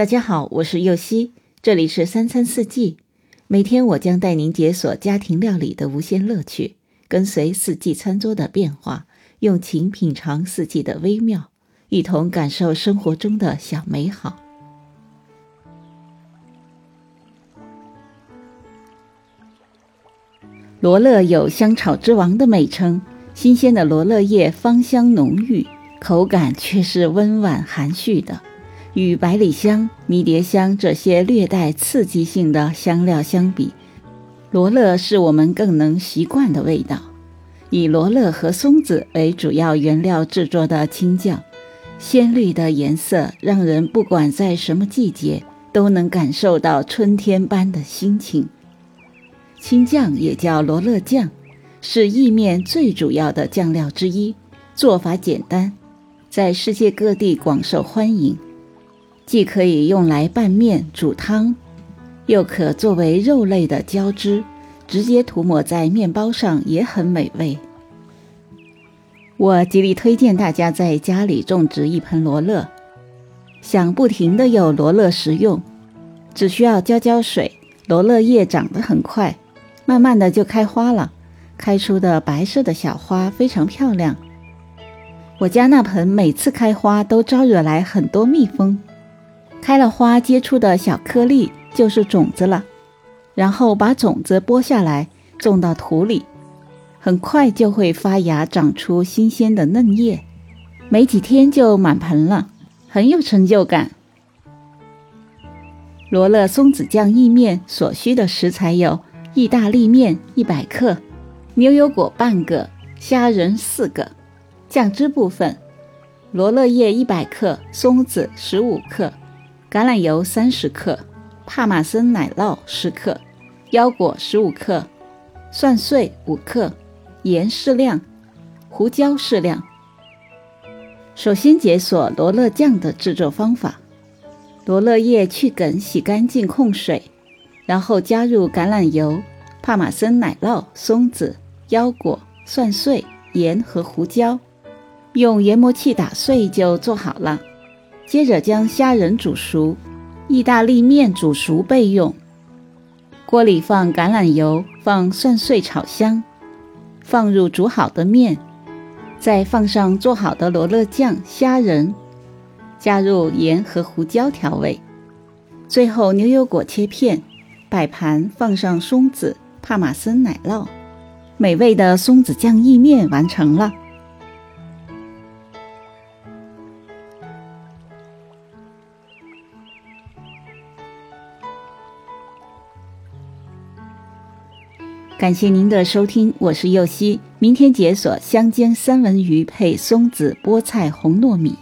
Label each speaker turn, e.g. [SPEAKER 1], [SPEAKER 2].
[SPEAKER 1] 大家好，我是右希，这里是三餐四季。每天我将带您解锁家庭料理的无限乐趣，跟随四季餐桌的变化，用情品尝四季的微妙，一同感受生活中的小美好。罗勒有“香草之王”的美称，新鲜的罗勒叶芳香浓郁，口感却是温婉含蓄的。与百里香、迷迭香这些略带刺激性的香料相比，罗勒是我们更能习惯的味道。以罗勒和松子为主要原料制作的青酱，鲜绿的颜色让人不管在什么季节都能感受到春天般的心情。青酱也叫罗勒酱，是意面最主要的酱料之一，做法简单，在世界各地广受欢迎。既可以用来拌面、煮汤，又可作为肉类的浇汁，直接涂抹在面包上也很美味。我极力推荐大家在家里种植一盆罗勒，想不停的有罗勒食用，只需要浇浇水，罗勒叶长得很快，慢慢的就开花了，开出的白色的小花非常漂亮。我家那盆每次开花都招惹来很多蜜蜂。开了花结出的小颗粒就是种子了，然后把种子剥下来种到土里，很快就会发芽长出新鲜的嫩叶，没几天就满盆了，很有成就感。罗勒松子酱意面所需的食材有：意大利面一百克，牛油果半个，虾仁四个。酱汁部分：罗勒叶一百克，松子十五克。橄榄油三十克，帕玛森奶酪十克，腰果十五克，蒜碎五克，盐适量，胡椒适量。首先解锁罗勒酱的制作方法：罗勒叶去梗，洗干净控水，然后加入橄榄油、帕玛森奶酪、松子、腰果、蒜碎、盐和胡椒，用研磨器打碎就做好了。接着将虾仁煮熟，意大利面煮熟备用。锅里放橄榄油，放蒜碎炒香，放入煮好的面，再放上做好的罗勒酱、虾仁，加入盐和胡椒调味，最后牛油果切片，摆盘放上松子、帕玛森奶酪，美味的松子酱意面完成了。感谢您的收听，我是右希。明天解锁香煎三文鱼配松子菠菜红糯米。